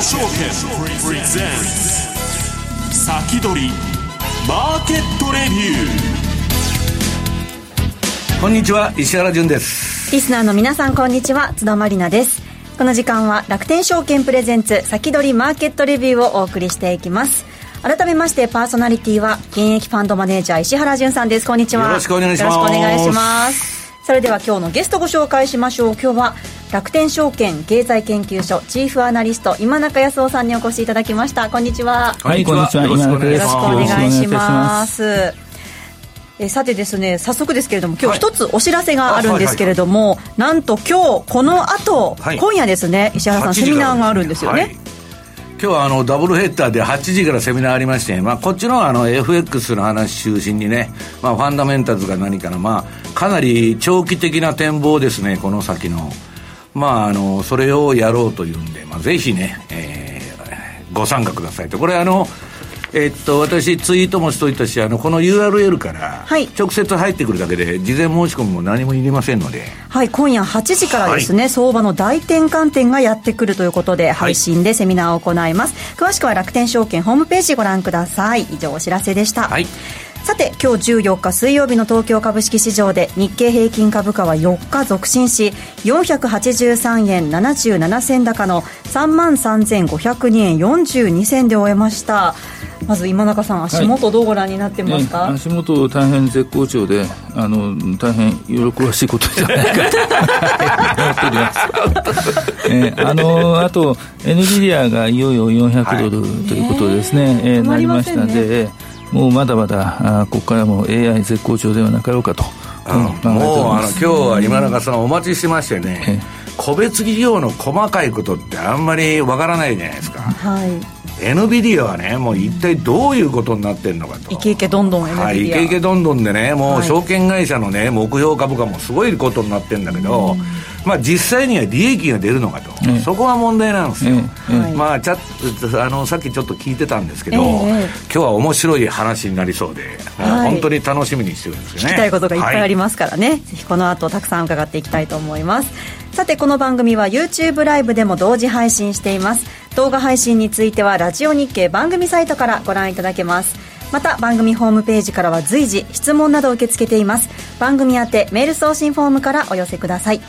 証券プレゼンツ先取りマーケットレビュー。こんにちは石原潤です。リスナーの皆さんこんにちは。津田まりなです。この時間は楽天証券プレゼンツ先取りマーケットレビューをお送りしていきます。改めましてパーソナリティは現役ファンドマネージャー石原潤さんです。こんにちは。よろしくお願いします。よろしくお願いします。それでは今日のゲストご紹介しましょう。今日は楽天証券経済研究所チーフアナリスト今中康夫さんにお越しいただきました。こんにちは。はいこんにちは。よろしくお願いします。えさてですね早速ですけれども今日一つお知らせがあるんですけれども、なんと今日この後、はい、今夜ですね石原さんセミナーがあるんですよね、はい。今日はあのダブルヘッダーで8時からセミナーありまして、まあ、こっちのあの FX の話中心にね、まあ、ファンダメンタルズが何かな、まあ、かなり長期的な展望ですね、この先の。まあ、あの、それをやろうというんで、まあ、ぜひね、えー、ご参加くださいと。これあの、えっと、私、ツイートもしといたし、あの、この URL から、直接入ってくるだけで、事前申し込みも何もいりませんので。はい、今夜8時からですね、はい、相場の大転換点がやってくるということで、配信でセミナーを行います。詳しくは楽天証券ホームページご覧ください。以上、お知らせでした。はい。さて今日14日水曜日の東京株式市場で日経平均株価は4日続伸し483円77銭高の3万3502円42銭で終えました。まず今中さん、足元、どうご覧になってますか、はい。ね、足元、大変絶好調で、あの大変喜ばしいことじゃないかと。思っております。えー、あのあと、エヌビディアがいよいよ400ドルということですね、えー、なりましたので、もうまだまだ、あここからも AI 絶好調ではなかろうかと。うん、もうあの今日は今中さんお待ちしてましてね、個別企業の細かいことってあんまりわからないじゃないですか。はい。NVIDIA はね、もう一体どういうことになってるのかと。イケイケどんどん NVIDIA。はい、イケイケどんどんでね、もう証券会社のね、目標株価もすごいことになってるんだけど、まあ実際には利益が出るのかと。そこは問題なんですよ。まあちゃあの、さっきちょっと聞いてたんですけど、今日は面白い話になりそうで、本当に楽しみにしてるんですよね。聞きたいことがいっぱいありますからね。ぜひこの後たくさん伺っていきたいと思います。さてこの番組は YouTube ライブでも同時配信しています動画配信についてはラジオ日経番組サイトからご覧いただけます。また番組ホームページからは随時質問などを受け付けています。番組宛てメール送信フォームからお寄せください。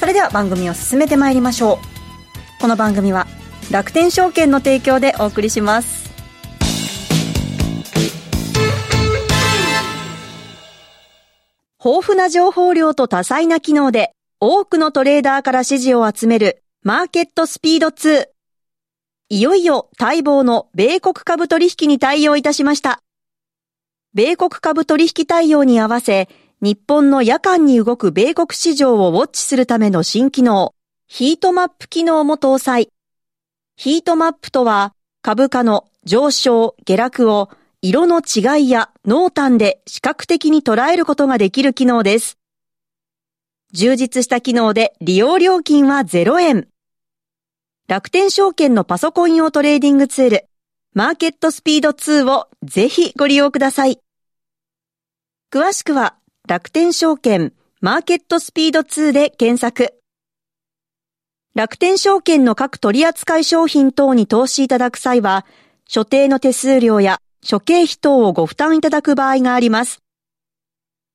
それでは番組を進めてまいりましょう。この番組は楽天証券の提供でお送りします。豊富な情報量と多彩な機能で多くのトレーダーから支持を集めるマーケットスピード2。いよいよ待望の米国株取引に対応いたしました。米国株取引対応に合わせ、日本の夜間に動く米国市場をウォッチするための新機能、ヒートマップ機能も搭載。ヒートマップとは、株価の上昇、下落を色の違いや濃淡で視覚的に捉えることができる機能です。充実した機能で利用料金は0円。楽天証券のパソコン用トレーディングツール、マーケットスピード2をぜひご利用ください。詳しくは楽天証券マーケットスピード2で検索。楽天証券の各取扱商品等に投資いただく際は、所定の手数料や諸経費等をご負担いただく場合があります。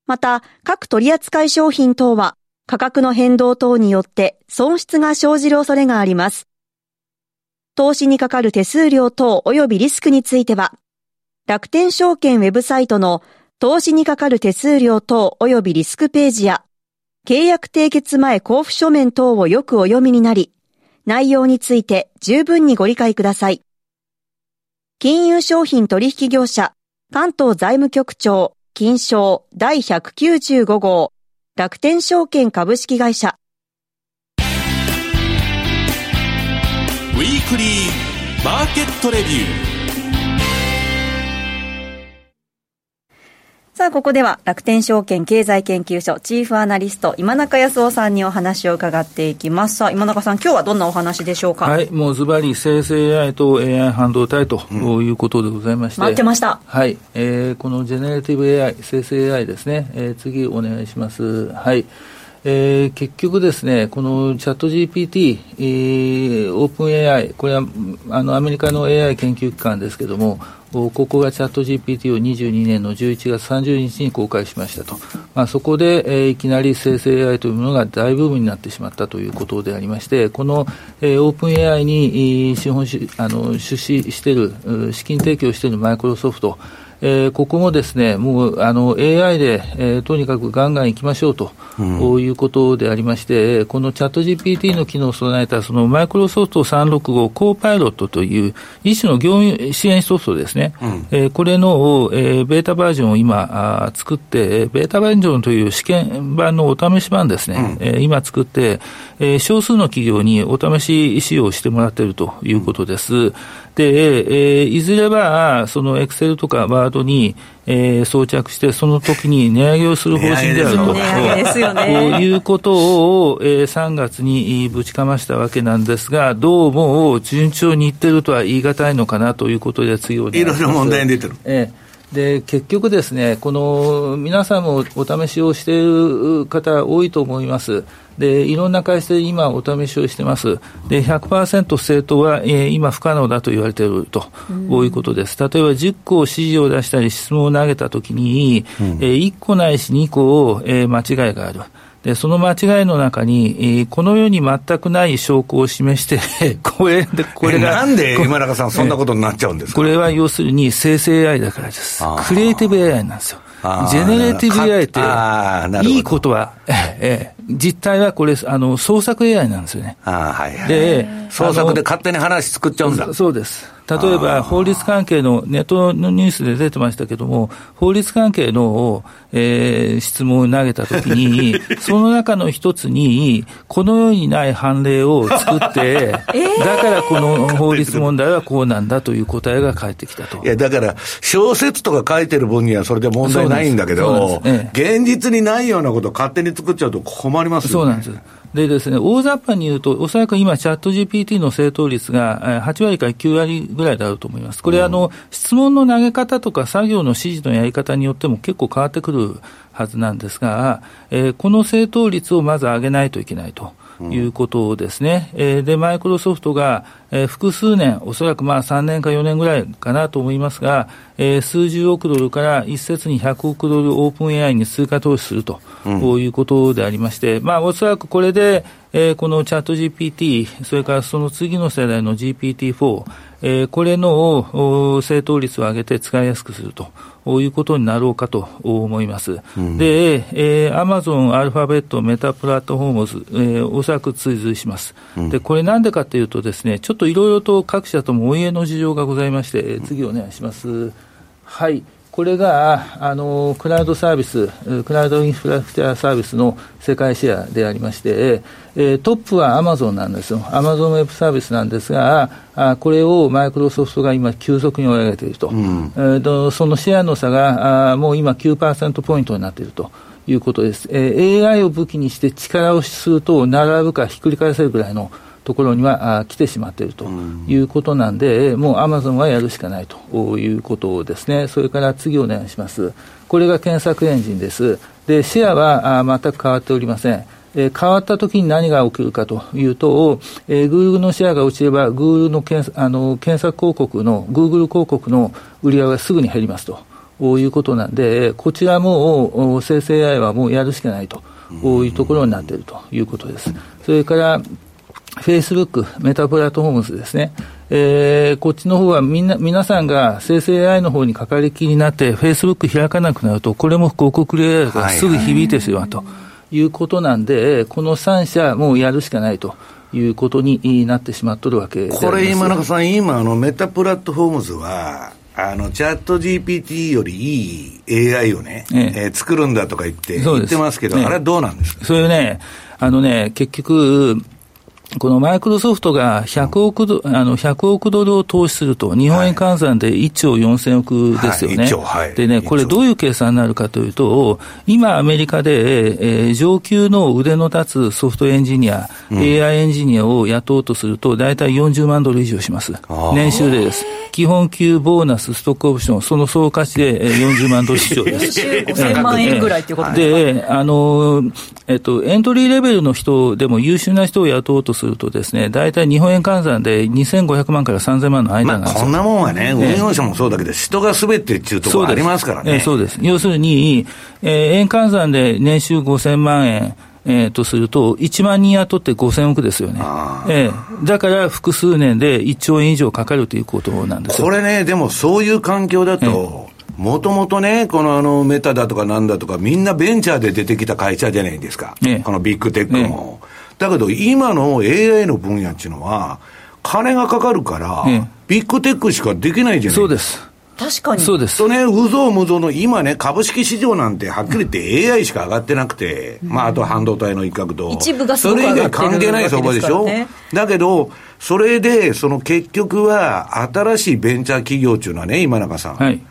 また、各取扱商品等は価格の変動等によって損失が生じる恐れがあります。投資にかかる手数料等及びリスクについては、楽天証券ウェブサイトの投資にかかる手数料等及びリスクページや、契約締結前交付書面等をよくお読みになり、内容について十分にご理解ください。金融商品取引業者、関東財務局長、金賞第195号楽天証券株式会社ウィークリーマーケットレビューさあ、ここでは楽天証券経済研究所チーフアナリスト今中康夫さんにお話を伺っていきます。さあ、今中さん、今日はどんなお話でしょうか？はい、もうズバリ生成 AI と AI 半導体ということでございまして。待ってました。はい、えー、このジェネレティブ AI、生成 AI ですね。えー、次お願いします。はい。えー、結局ですね、このチャット GPT、えー、オープン AI、これはあのアメリカの AI 研究機関ですけれども、ここがチャット GPT を22年の11月30日に公開しましたと、まあ、そこで、えー、いきなり生成 AI というものが大ブームになってしまったということでありまして、この、えー、オープン AI に資本あの出資している、資金提供しているマイクロソフト、えー、ここもですね、もうあの AI で、えー、とにかくガンガンいきましょうと、うん、いうことでありまして、このチャット GPT の機能を備えたそのマイクロソフト365コーパイロットという一種の業務支援ソフトですね、うん、えー、これの、えー、ベータバージョンを今あ作って、ベータバージョンという試験版のお試し版ですね、うん、えー、今作って、えー、少数の企業にお試し使用してもらっているということです。で、えー、いずれは、そのエクセルとかワードに、えー、装着して、その時に値上げをする方針であると。ですよね。ということを、えー、3月にぶちかましたわけなんですが、どうも順調にいってるとは言い難いのかなということで、次を。いろいろ問題に出てる。えーで結局ですね、この皆さんもお試しをしている方多いと思います。で、いろんな会社で今お試しをしてます。で、100%正当は、えー、今不可能だと言われていると、こういうことです。例えば10個指示を出したり質問を投げたときに、うん、えー、1個ないし2個を、えー、間違いがある。で、その間違いの中に、えー、この世に全くない証拠を示して これで、これが。なんで今中さん、そんなことになっちゃうんですか？これは要するに生成 AI だからです。クリエイティブ AI なんですよ。generative AI って、いいことは、ええ、実態はこれ、あの、創作 AI なんですよね。あはいはい、で、創作で勝手に話作っちゃうんだ。そうです。例えば、法律関係の、ネットのニュースで出てましたけども、法律関係の、えー、質問を投げたときに、その中の一つに、このようにない判例を作って、だからこの法律問題はこうなんだという答えが返ってきたと。いや、だから、小説とか書いてる分にはそれで問題ないんだけど、ええ、現実にないようなことを勝手に作っちゃうと困りますよ、ね、そうなんです。でですね、大雑把に言うと、おそらく今、チャット GPT の正答率が8割から9割ぐらいであると思います。これ、あの、質問の投げ方とか作業の指示のやり方によっても結構変わってくるはずなんですが、えー、この正答率をまず上げないといけないと。いうことですね。うん、で、マイクロソフトが、えー、複数年、おそらくまあ3年か4年ぐらいかなと思いますが、えー、数十億ドルから一説に100億ドルオープン AI に追加投資すると、うん、いうことでありまして、まあ、おそらくこれで、えー、このチャット GPT、それからその次の世代の GPT-4、えー、これの正答率を上げて使いやすくするということになろうかと思います。うん、で、えー、アマゾン、アルファベット、メタプラットフォームズ、えー、おそらく追随します。うん、で、これなんでかというとですね、ちょっといろいろと各社ともお家の事情がございまして、次お願いします。はい。これがあのクラウドサービス、クラウドインフラストチャーサービスの世界シェアでありまして、えー、トップはアマゾンなんですよ、アマゾンウェブサービスなんですが、あこれをマイクロソフトが今、急速に追い上げていると、うん、えーと、そのシェアの差があもう今9%ポイントになっていると。いうことです、えー、AI を武器にして力をすると並ぶかひっくり返せるぐらいのところにはあ来てしまっているということなんで、うん、もうアマゾンはやるしかないということですね。それから次お願いします。これが検索エンジンです。で、シェアはあ全く変わっておりません。えー、変わったときに何が起きるかというと、えー、Google のシェアが落ちれば、Google の検あの検索広告の、Google 広告の売り上げがすぐに減りますと。いうことなんで、こちらも生成 AI はもうやるしかないというところになっているということです。それから、フェイスブック、メタプラットフォームズですね。えー、こっちの方はみんな、皆さんが生成 AI の方にかかりきりになって、フェイスブック開かなくなると、これも広告レイヤーがすぐ響いてしまうと。いうことなんで、この3社、もうやるしかないと。いうことになってしまっとるわけこれ、今中さん、今、あのメタプラットフォームズは、あのチャット GPT よりいい AI をね、ええ。えー、作るんだとか言って、言ってますけど、あれはどうなんですか？それね、あのね、結局、このマイクロソフトが100億ドあの100億ドルを投資すると、日本円換算で1兆4000億ですよね。はいはい、でね、これどういう計算になるかというと、今アメリカで、えー、上級の腕の立つソフトエンジニア、うん、AI エンジニアを雇おうとすると、大体40万ドル以上します。年収でです。基本給、ボーナス、ストックオプション、その総価値で40万ドル以上です。年収5000万円ぐらいっていうことでで、あの、えっと、エントリーレベルの人でも優秀な人を雇おうとするとですね、大体日本円換算で2500万から3000万の間なんですまあ、こんなもんはね、運用者もそうだけど、人がすべてっていうところありますからね。そうです。要するに、えー、円換算で年収5000万円、えー、とすると、1万人雇って5000億ですよね。えー、だから複数年で1兆円以上かかるということなんですこれね、でもそういう環境だと、もともとね、このあのメタだとかなんだとか、みんなベンチャーで出てきた会社じゃないですか、このビッグテックも。だけど、今の AI の分野っていうのは、金がかかるから、ビッグテックしかできないじゃないですか。そうです確かに。そうです。とね、うぞうむぞうの、今ね、株式市場なんて、はっきり言って AI しか上がってなくて、まあ、あと半導体の一角と。一部がそれ以外関係ない相場でしょ？だけど、それで、その結局は、新しいベンチャー企業っていうのはね、今中さん。はい。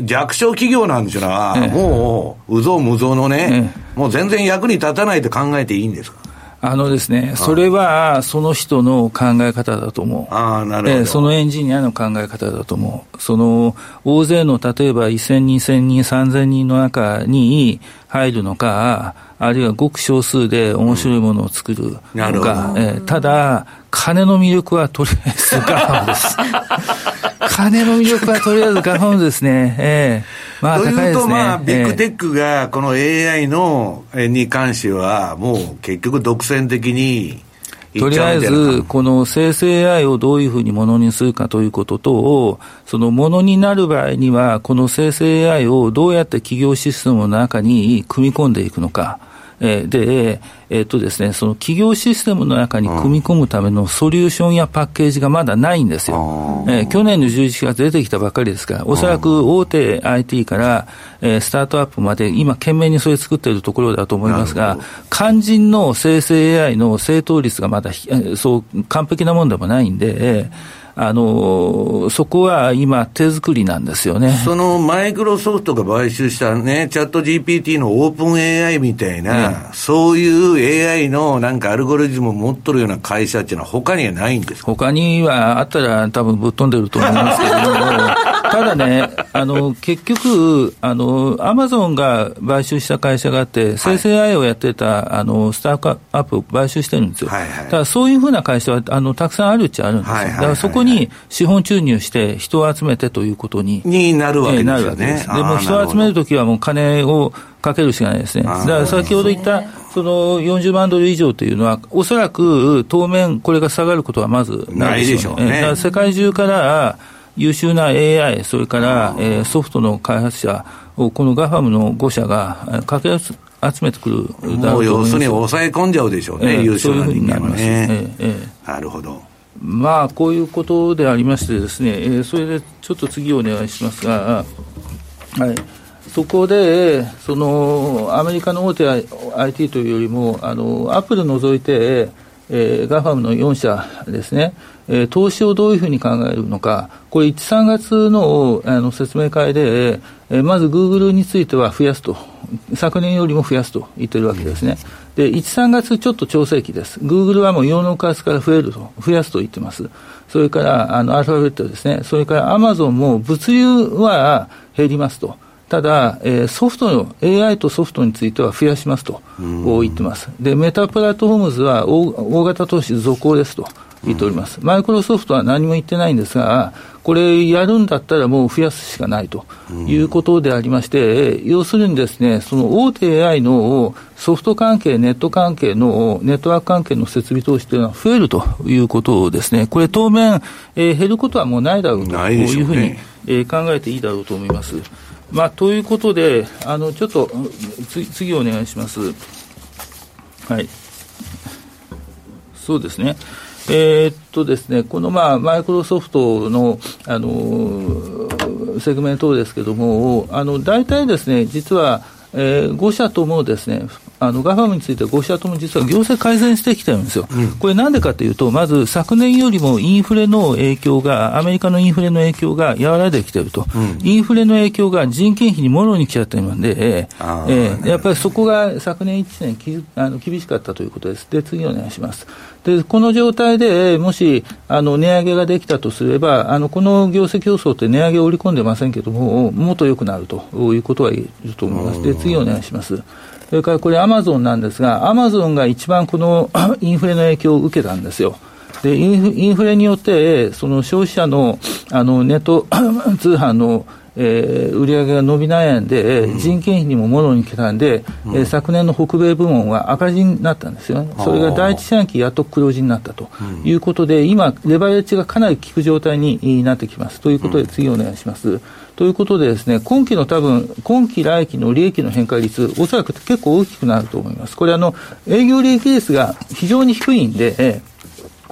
弱小企業なんですよな、ええ、もう、うぞうむぞうのね、え、もう全然役に立たないと考えていいんですかあのですね、それはその人の考え方だと思う。あなるほど、えー、そのエンジニアの考え方だと思う。その、大勢の例えば1000、2000人、3000人の中に入るのか、あるいはごく少数で面白いものを作るのか、うん、えー、ただ、金の魅力はとりあえずガファムです。金の魅力はとりあえずガファムですね。えーまあ、というと、まあ、ビッグテックがこの AI の、に関しては、もう結局独占的にとりあえず、この生成 AI をどういうふうにものにするかということと、そのものになる場合には、この生成 AI をどうやって企業システムの中に組み込んでいくのか。えー、で、えー、っとですね、その企業システムの中に組み込むためのソリューションやパッケージがまだないんですよ。えー、去年の11月出てきたばっかりですから、おそらく大手 IT から、えー、スタートアップまで今懸命にそれ作っているところだと思いますが、肝心の生成 AI の正答率がまだ、そう完璧なもんでもないんで、えーあのそこは今、手作りなんですよね。そのマイクロソフトが買収したね、チャット GPT のオープン AI みたいな、ね、そういう AI のなんかアルゴリズムを持っとるような会社っていうのは、他にはないんですか？他にはあったら、多分ぶっ飛んでると思いますけども、ただね、あの結局、あのアマゾンが買収した会社があって、生成 AI をやってたあのスタートアップを買収してるんですよ。はいはい、ただそういうふうな会社はあのたくさんあるっちゃあるんですよ。はいはいはい、だからそこに資本注入して人を集めてということに。になるわけですね。なるわけでも人を集めるときはもう金をかけるしかないですね。だから先ほど言った、その40万ドル以上というのは、おそらく当面これが下がることはまずないでしょうね。だから世界中から優秀な AI、それから、えー、ソフトの開発者を、このガファムの5社がかけ集めてくるもう要するに抑え込んじゃうでしょうね、えー、優秀な人間はね。えーえー、なるほど。まあ、こういうことでありましてですね、えー、それでちょっと次お願いしますが、はい、そこで、そのアメリカの大手 IT というよりも、あのアップル除いて、えー、ガファムの4社ですね、えー、投資をどういうふうに考えるのか、これ、1、3月のあの説明会で、えー、まずグーグルについては増やすと、昨年よりも増やすと言ってるわけですね。で、1、3月ちょっと調整期です。グーグルはもう用の数から増えると、増やすと言ってます。それから、あの、アルファベットですね。それからアマゾンも物流は減りますと。ただ、えー、ソフトの、AI とソフトについては増やしますと言ってます。で、メタプラットフォームズは大大型投資続行ですと。言っております。マイクロソフトは何も言ってないんですが、これやるんだったらもう増やすしかないということでありまして、要するにですね、その大手 AI のソフト関係、ネット関係の、ネットワーク関係の設備投資というのは増えるということですね。これ当面、えー、減ることはもうないだろうというふうに、ねえー、考えていいだろうと思います。まあ、ということで、あの、ちょっと、次お願いします。はい。そうですね。えー、っとですね、このまあマイクロソフトのあのセグメントですけれども、あの大体ですね、実は、えー、5社ともですね、あのガファムについては5社とも実は業績改善してきてるんですよ、うん、これなんでかというと、まず昨年よりもインフレの影響が、アメリカのインフレの影響が和らいできてると、うん、インフレの影響が人件費にもろに来ちゃってるので、えーえー、やっぱりそこが昨年1年きあの厳しかったということです。で、次お願いします。で、この状態でもし、あの、値上げができたとすれば、あの、この業績予想って値上げを織り込んでませんけども、もっと良くなるということは言えると思います。で、次お願いします。それからこれ、アマゾンなんですが、アマゾンが一番この インフレの影響を受けたんですよ。でインフレによって、その消費者のあのネット 通販のえー、売上が伸び悩んで、うん、人件費にもものに来たんで、うん、昨年の北米部門は赤字になったんですよね、それが第一四半期やっと黒字になったということで、今、レバレッジがかなり効く状態になってきます。ということで、次お願いします。ということでですね、今期の多分、今期来期の利益の変化率、おそらく結構大きくなると思います。これあの、営業利益率が非常に低いんで、えー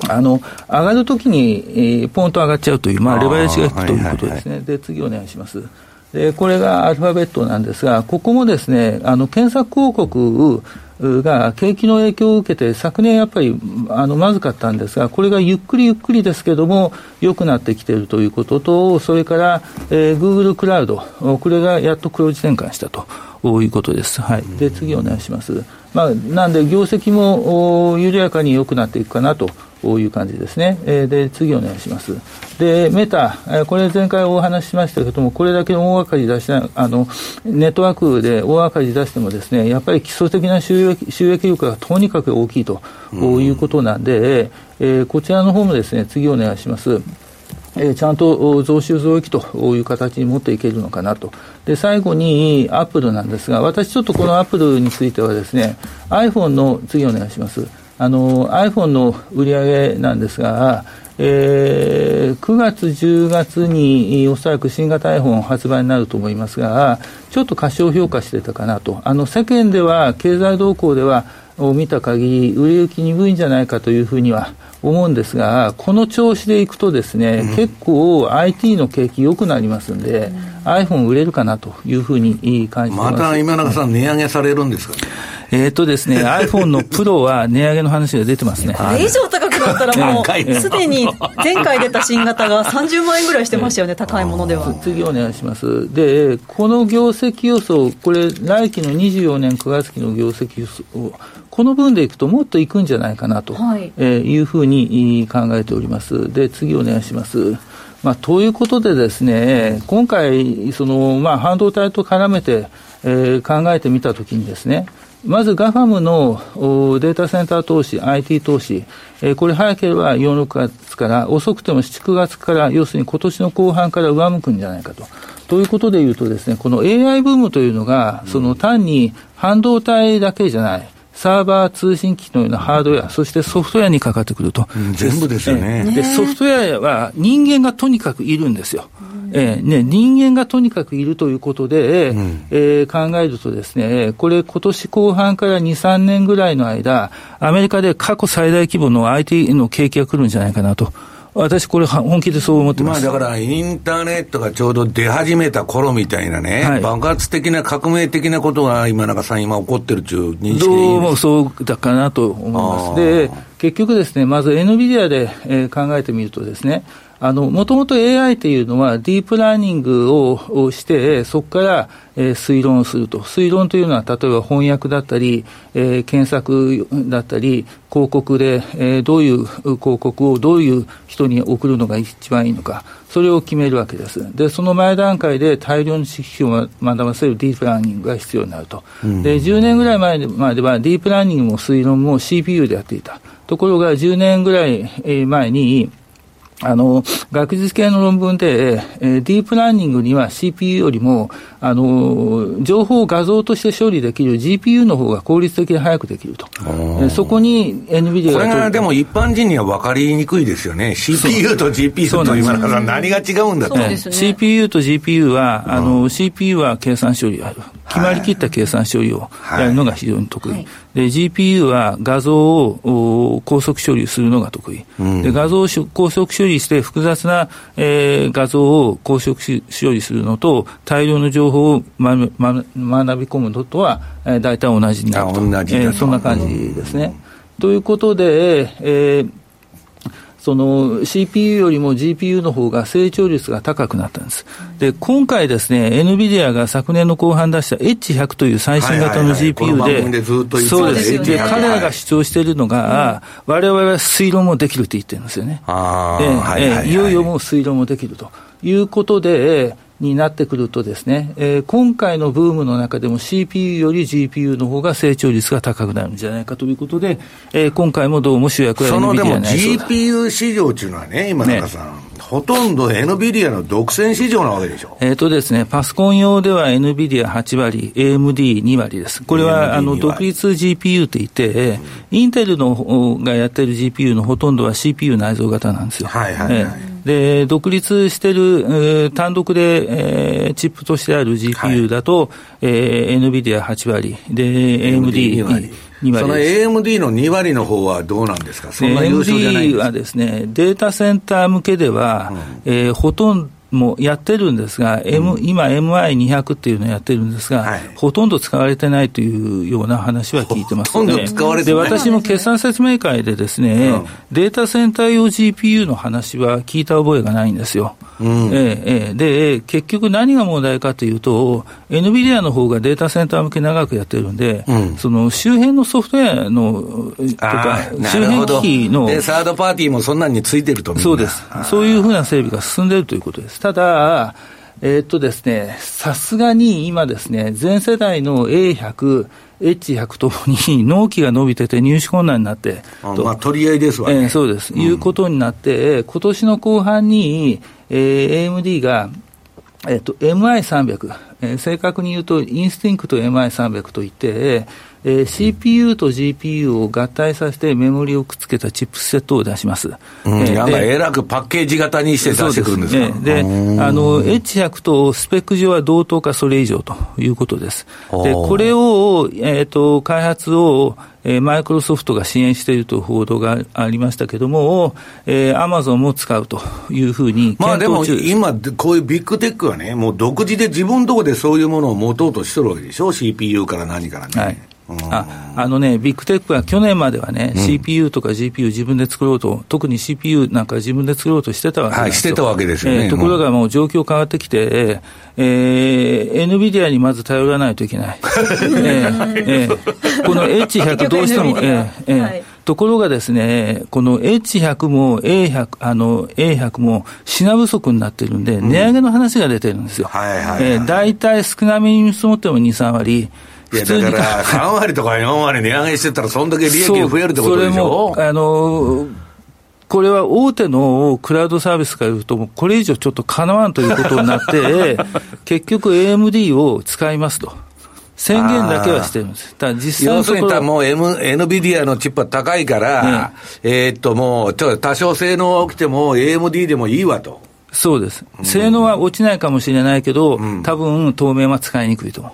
あの、上がるときに、えー、ポンと上がっちゃうという、まあ、レバレッジが低いということですね。で、次お願いします。で、これがアルファベットなんですが、ここもですね、あの、検索広告が景気の影響を受けて、昨年やっぱりあのまずかったんですが、これがゆっくりゆっくりですけども、良くなってきているということと、それから、えー、Google クラウド、これがやっと黒字転換したということです。はい。で、次お願いします。まあ、なんで、業績も緩やかに良くなっていくかなという感じですね。え、で、次お願いします。で、メタ、え、これ前回お話ししましたけども、これだけ大赤字出した、あの、ネットワークで大赤字出してもですね、やっぱり基礎的な収益収益力がとにかく大きいということなんで、えー、こちらの方もですね、次お願いします。えー、ちゃんと増収増益という形に持っていけるのかなと。で、最後にアップルなんですが、私ちょっとこのアップルについてはですね、iPhone の次お願いします。あの iPhone の売り上げなんですが、えー、9月、10月におそらく新型 iPhone 発売になると思いますが、ちょっと過小評価してたかなと、あの世間では、経済動向では、を見た限り、売れ行き鈍いんじゃないかというふうには思うんですが、この調子でいくとですね、うん、結構 IT の景気良くなりますんで、うん、iPhone 売れるかなというふうに感じてます。また今永さん、値上げされるんですか、えっとですね、iPhone のプロは値上げの話が出てますね。これ以上高くなったらもう、すでに前回出た新型が30万円ぐらいしてましたよね、高いものでは。次お願いします。で、この業績予想、これ、来期の24年9月期の業績予想、この分でいくともっといくんじゃないかなと、はいえー、いうふうに考えております。で、次お願いします。まあ、ということでですね、今回、その、まあ、半導体と絡めて、えー、考えてみたときにですね、まず GAFAM のデータセンター投資、IT 投資、えー、これ早ければ4、6月から、遅くても7、9月から、要するに今年の後半から上向くんじゃないかと。ということで言うとですね、この AI ブームというのが、その単に半導体だけじゃない、サーバー通信機のようなハードウェア、そしてソフトウェアにかかってくると。うん、全部ですよね。で、ソフトウェアは人間がとにかくいるんですよ。えーね、人間がとにかくいるということで、うん、えー、考えるとですね、これ今年後半から2、3年ぐらいの間、アメリカで過去最大規模の IT の景気が来るんじゃないかなと。私、これ、本気でそう思ってます。まあ、だから、インターネットがちょうど出始めた頃みたいなね、はい、爆発的な革命的なことが今中さん、今起こってるっていう認識どうもそうだかなと思います。で、結局ですね、まず NVIDIA で、えー、考えてみるとですね、もともと AI っていうのはディープラーニングをして、そこから、えー、推論すると。推論というのは、例えば翻訳だったり、えー、検索だったり、広告で、えー、どういう広告をどういう人に送るのが一番いいのか、それを決めるわけです。で、その前段階で大量の知識を学ばせるディープラーニングが必要になると。うん、で、10年ぐらい前まではディープラーニングも推論も CPU でやっていた。ところが10年ぐらい前に、あの、学術系の論文で、えー、ディープラーニングには CPU よりも、あの、情報を画像として処理できる GPU の方が効率的に早くできると。そこに NVIDIA が。これがでも一般人には分かりにくいですよね。CPU と GPU と今から何が違うんだと。ね、CPU と GPU は、あの、CPU は計算処理ある。決まりきった計算処理をやるのが非常に得意。はい、で、GPU は画像を高速処理するのが得意。うん、で、画像を高速処理して複雑な、えー、画像を高速処理するのと、大量の情報を、まま、学び込むのとは、えー、大体同じになると。同じえー、そんな感じですね。うん、ということで、えーその CPU よりも GPU の方が成長率が高くなったんです。で、今回ですね、NVIDIA が昨年の後半出した H100 という最新型の GPU で、そうです。で、彼らが主張しているのが、我々は推論もできるって言ってるんですよね。えいよいよもう推論もできるということで、になってくるとですね、えー、今回のブームの中でも CPU より GPU の方が成長率が高くなるんじゃないかということで、えー、今回もどうも主役は NVIDIA そのでも GPU 市場っていうのはね、今中さん、ねほとんど NVIDIA の独占市場なわけでしょ。えっ、とですね、パソコン用では NVIDIA8 割、AMD2 割です。これは、あの、独立 GPU といって、インテルのがやってる GPU のほとんどは CPU 内蔵型なんですよ。はいはい、はいえーで、独立してる、えー、単独で、えー、チップとしてある GPU だと、はい。えー、NVIDIA8 割、で、AMD2 割。その AMD の2割の方はどうなんですか、そんな優勝じゃないんですか AMD はですね、データセンター向けでは、うん、えー、ほとんどもやってるんですが、M 今、MI200 っていうのをやってるんですが、はい、ほとんど使われてないというような話は聞いてます、ね、ほとんど使われてない。で私も決算説明会でですね、うん、データセンター用 GPU の話は聞いた覚えがないんですよ。うん、えー、で、結局何が問題かというと、NVIDIA の方がデータセンター向け長くやってるんで、うん、その周辺のソフトウェアのとか、周辺機器の。で、サードパーティーもそんなについてるとそうです。そういうふうな整備が進んでいるということです。ただ、えー、っとですね、さすがに今ですね、全世代の A100、H100 ともに 納期が伸びてて入手困難になって、あまあ、取り合いですわね。えー、そうです、うん、いうことになって、今年の後半に、えー、AMD が、えっ、と、MI300、えー、正確に言うと、インスティンクト MI300 といって、えー、CPU と GPU を合体させてメモリをくっつけたチップセットを出します。うん、えー、なんかえらくパッケージ型にして出してくるんですかで、ね、あの、H100 とスペック上は同等かそれ以上ということです。で、これを、えっ、ー、と、開発を、えー、マイクロソフトが支援しているという報道がありましたけれども、えー、アマゾンも使うというふうにまあでも今、こういうビッグテックはね、もう独自で自分のところでそういうものを持とうとしてるわけでしょ、CPU から何からね。はいああのね、ビッグテックは去年まではね、うん、CPU とか GPU 自分で作ろうと、特に CPU なんか自分で作ろうとしてたわけですよ。はい、してたわけですよね。えー、ところがもう状況変わってきて、えー、NVIDIA にまず頼らないといけない。えーえー、この H100 どうしても、えーえー、はい、ところがですね、この H100 も A100、あの A100 も品不足になってるんで、値上げの話が出てるんですよ。はいはい、えー、大体少なめに見積もっても2、3割。いや、だから3割とか4割値上げしてたら、そんだけ利益が増えるってことでしょ？それも、あのこれは大手のクラウドサービスから言うと、これ以上ちょっとかなわんということになって、結局 AMD を使いますと。宣言だけはしてるんです。だ実際要するにもう、M、NVIDIA のチップは高いから、ね、えー、っともう、多少性能が起きても AMD でもいいわと。そうです。性能は落ちないかもしれないけど、うん、多分当面は使いにくいと思う。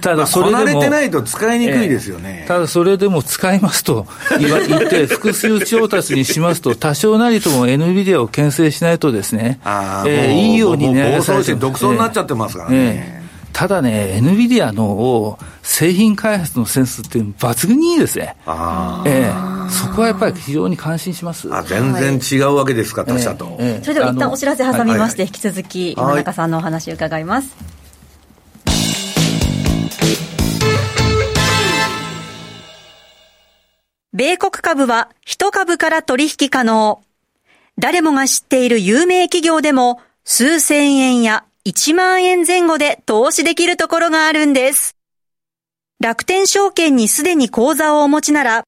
ただそれでも、まあ、れてないと使いにくいですよね、えー、ただそれでも使いますと言 って、複数調達にしますと、多少なりとも NVIDIA を牽制しないとですね、えー、いいようにね、暴走して独走になっちゃってますからね。えーただね、NVIDIA の製品開発のセンスって抜群にいいですね。ええ、そこはやっぱり非常に感心します。あ全然違うわけですか、他社と、ええ。それでは一旦お知らせ挟みまして、引き続き今中さんのお話を伺います。米国株は1株から取引可能。誰もが知っている有名企業でも数千円や1万円前後で投資できるところがあるんです。楽天証券にすでに口座をお持ちなら、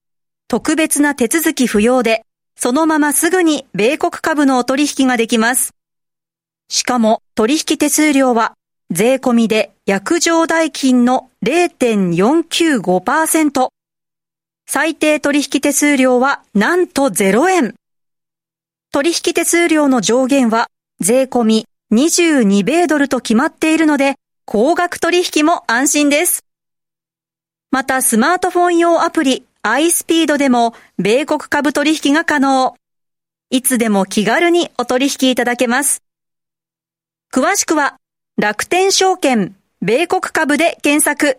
特別な手続き不要で、そのまますぐに米国株のお取引ができます。しかも取引手数料は税込みで約定代金の0.495%。最低取引手数料はなんと0円。取引手数料の上限は税込み22米ドルと決まっているので、高額取引も安心です。またスマートフォン用アプリ iSpeed でも米国株取引が可能。いつでも気軽にお取引いただけます。詳しくは楽天証券米国株で検索。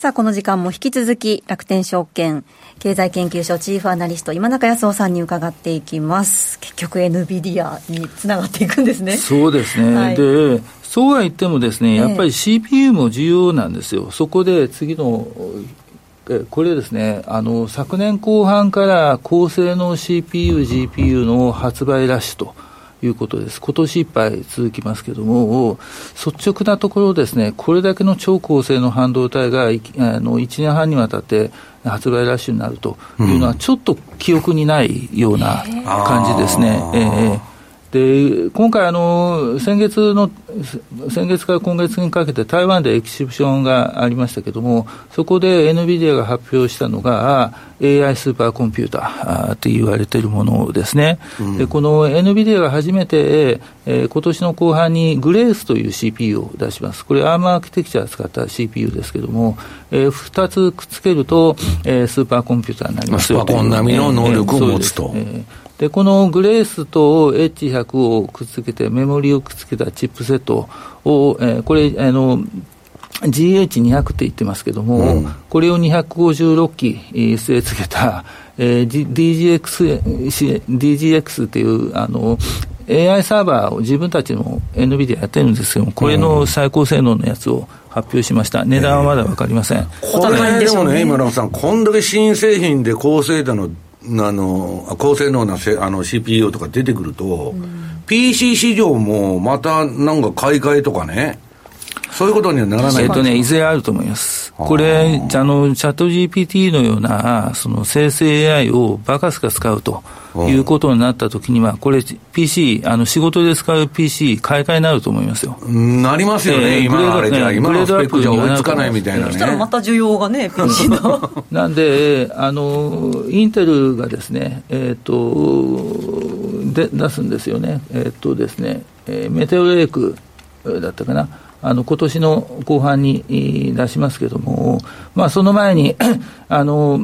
さあ、この時間も引き続き楽天証券経済研究所チーフアナリスト今中康夫さんに伺っていきます。結局 NVIDIA につながっていくんですね。そうですね。はい、で、そうは言ってもですね、やっぱり CPU も重要なんですよ。そこで次のこれですね、あの、昨年後半から高性能 CPU、GPU の発売ラッシュと。いうことです。今年いっぱい続きますけども、率直なところですね、これだけの超高性能半導体があの1年半にわたって発売ラッシュになるというのは、ちょっと記憶にないような感じですね。えーで今回あの、先月の、先月から今月にかけて台湾でエキシビションがありましたけれども、そこで NVIDIA が発表したのが、AI スーパーコンピューターって言われているものですね。うん、でこの NVIDIA が初めて、えー、今年の後半にグレースという CPU を出します。これ、アームアーキテクチャーを使った CPU ですけれども、えー、2つくっつけると、えー、スーパーコンピューターになりますよスパコン並みの能力を持つと。えーで、このグレースと H100 をくっつけて、メモリをくっつけたチップセットを、えー、これ、あの、GH200 って言ってますけども、うん、これを256機据え付けた、えー、DGX, DGX っていうあの AI サーバーを自分たちの NVIDIA やってるんですけども、これの最高性能のやつを発表しました。値段はまだ分かりません。えー、これでもね、今村さん、こんだけ新製品で高性能のあの高性能なせあの CPU とか出てくると、うん、PC 市場もまたなんか買い替えとかね、そういうことにはならないえっとね、いずれあると思います。これ、あの、チャット GPT のような、その生成 AI をバカスカ使うということになったときには、これ、PC、あの、仕事で使う PC、買い替えになると思いますよ。なりますよね、えー、今あれじゃ、今のスペックじゃ追いつかないみたいなね。そしたらまた需要がね、PC の。なんで、あの、インテルがですね、えっ、ー、と、で、出すんですよね。えっ、ー、とですね、えー、メテオレークだったかな。あの今年の後半に出しますけれども、まあ、その前に あの、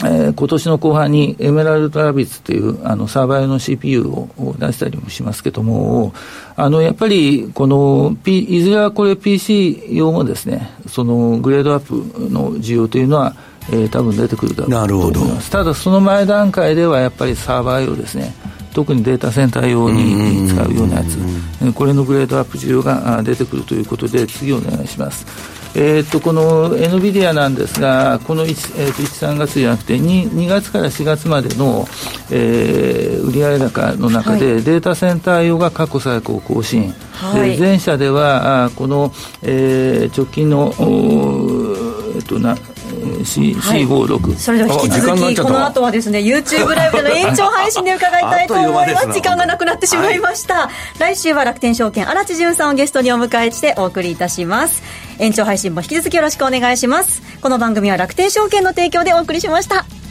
えー、今年の後半にエメラルドラビッツというあのサーバー用の CPU を出したりもしますけども、あのやっぱりこの、P、いずれはこれ PC 用もですね、そのグレードアップの需要というのは、えー、多分出てくるだろうと思います。ただその前段階ではやっぱりサーバー用ですね、特にデータセンター用に使うようなやつ、これのグレードアップ需要が出てくるということで、次お願いします。えー、とこの NVIDIA なんですが、この 1,、えー、と1 3月じゃなくて2、2月から4月までの、えー、売上高の中で、データセンター用が過去最高更新、はい、前社では、この、えー、直近の、えー、とな C、はい、C56 それでは引き続きこの後はですね YouTube ライブでの延長配信で伺いたいと思います。時間がなくなってしまいました、はい、来週は楽天証券荒地潤さんをゲストにお迎えしてお送りいたします。延長配信も引き続きよろしくお願いします。この番組は楽天証券の提供でお送りしました